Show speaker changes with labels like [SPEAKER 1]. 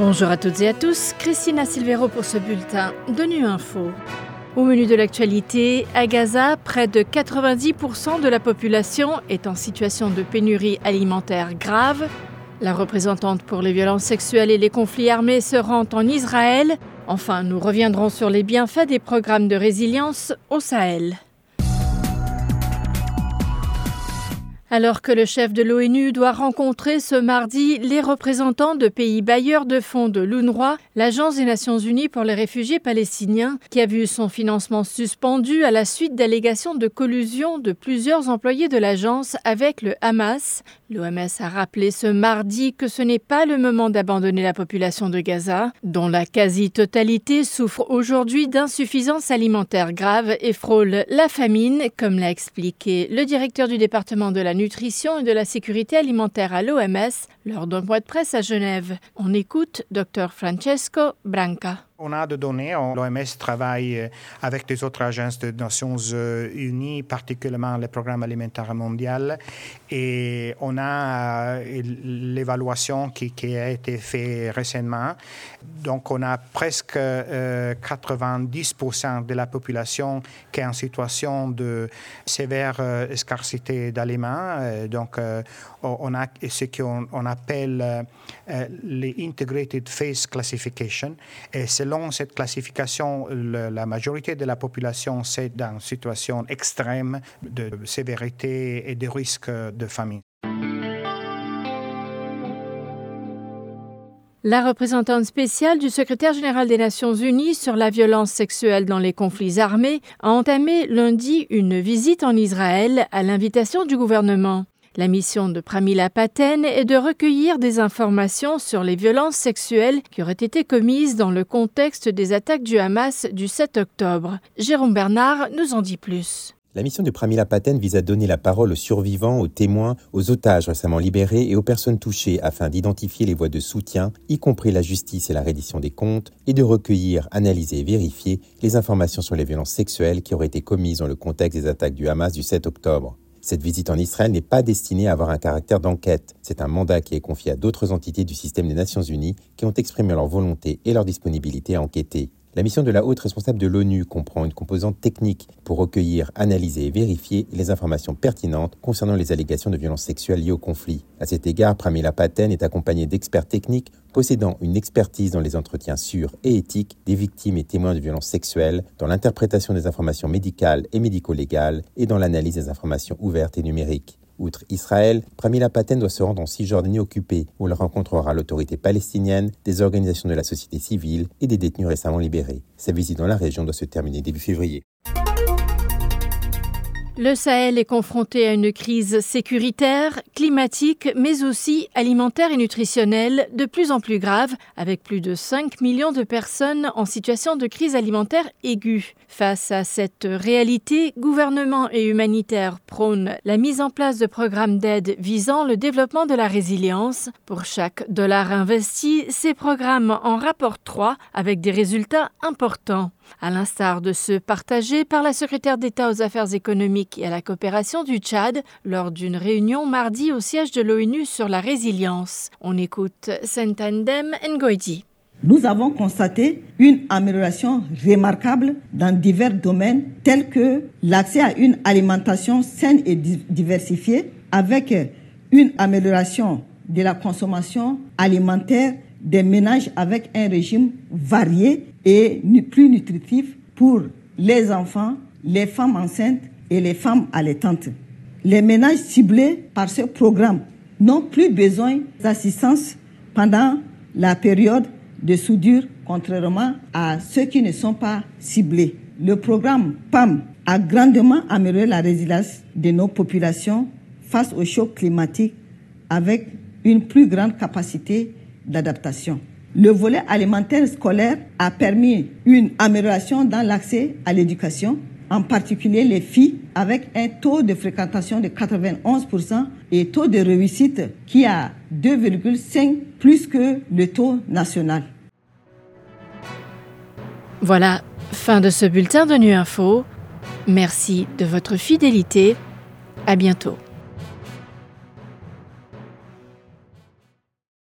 [SPEAKER 1] Bonjour à toutes et à tous, Christina Silvero pour ce bulletin de Nu Info. Au menu de l'actualité, à Gaza, près de 90% de la population est en situation de pénurie alimentaire grave. La représentante pour les violences sexuelles et les conflits armés se rend en Israël. Enfin, nous reviendrons sur les bienfaits des programmes de résilience au Sahel. Alors que le chef de l'ONU doit rencontrer ce mardi les représentants de pays bailleurs de fonds de l'UNRWA, l'Agence des Nations Unies pour les réfugiés palestiniens, qui a vu son financement suspendu à la suite d'allégations de collusion de plusieurs employés de l'agence avec le Hamas, l'OMS a rappelé ce mardi que ce n'est pas le moment d'abandonner la population de Gaza, dont la quasi-totalité souffre aujourd'hui d'insuffisance alimentaire grave et frôle la famine, comme l'a expliqué le directeur du département de la nutrition et de la sécurité alimentaire à l'OMS lors d'un point de presse à Genève. On écoute Dr Francesco Branca.
[SPEAKER 2] On a des données, l'OMS travaille euh, avec des autres agences des Nations euh, Unies, particulièrement le Programme alimentaire mondial, et on a euh, l'évaluation qui, a été faite récemment. Donc on a presque 90% de la population qui est en situation de sévère scarcité d'aliments. Donc on a ce qu'on appelle les Integrated Phase Classification. Selon cette classification, la majorité de la population est dans une situation extrême de sévérité et de risque de famine.
[SPEAKER 1] La représentante spéciale du secrétaire général des Nations Unies sur la violence sexuelle dans les conflits armés a entamé lundi une visite en Israël à l'invitation du gouvernement. La mission de Pramila Paten est de recueillir des informations sur les violences sexuelles qui auraient été commises dans le contexte des attaques du Hamas du 7 octobre. Jérôme Bernard nous en dit plus.
[SPEAKER 3] La mission de Pramila Paten vise à donner la parole aux survivants, aux témoins, aux otages récemment libérés et aux personnes touchées afin d'identifier les voies de soutien, y compris la justice et la reddition des comptes, et de recueillir, analyser et vérifier les informations sur les violences sexuelles qui auraient été commises dans le contexte des attaques du Hamas du 7 octobre. Cette visite en Israël n'est pas destinée à avoir un caractère d'enquête. C'est un mandat qui est confié à d'autres entités du système des Nations Unies qui ont exprimé leur volonté et leur disponibilité à enquêter. La mission de la haute responsable de l'ONU comprend une composante technique pour recueillir, analyser et vérifier les informations pertinentes concernant les allégations de violences sexuelles liées au conflit. À cet égard, Pramila Paten est accompagnée d'experts techniques possédant une expertise dans les entretiens sûrs et éthiques des victimes et témoins de violences sexuelles, dans l'interprétation des informations médicales et médico-légales et dans l'analyse des informations ouvertes et numériques. Outre Israël, Pramila Paten doit se rendre en Cisjordanie occupée, où elle rencontrera l'autorité palestinienne, des organisations de la société civile et des détenus récemment libérés. Sa visite dans la région doit se terminer début février.
[SPEAKER 1] Le Sahel est confronté à une crise sécuritaire, climatique, mais aussi alimentaire et nutritionnelle de plus en plus grave, avec plus de 5 millions de personnes en situation de crise alimentaire aiguë. Face à cette réalité, gouvernement et humanitaires prônent la mise en place de programmes d'aide visant le développement de la résilience. Pour chaque dollar investi, ces programmes en rapportent 3 avec des résultats importants à l'instar de ceux partagés par la secrétaire d'État aux affaires économiques et à la coopération du Tchad lors d'une réunion mardi au siège de l'ONU sur la résilience. On écoute Sentandem Ngoidi.
[SPEAKER 4] Nous avons constaté une amélioration remarquable dans divers domaines tels que l'accès à une alimentation saine et diversifiée avec une amélioration de la consommation alimentaire des ménages avec un régime varié et plus nutritif pour les enfants, les femmes enceintes et les femmes allaitantes. Les ménages ciblés par ce programme n'ont plus besoin d'assistance pendant la période de soudure, contrairement à ceux qui ne sont pas ciblés. Le programme PAM a grandement amélioré la résilience de nos populations face au choc climatique avec une plus grande capacité d'adaptation. Le volet alimentaire scolaire a permis une amélioration dans l'accès à l'éducation, en particulier les filles, avec un taux de fréquentation de 91% et taux de réussite qui a 2,5 plus que le taux national.
[SPEAKER 1] Voilà, fin de ce bulletin de Nu Info. Merci de votre fidélité. À bientôt.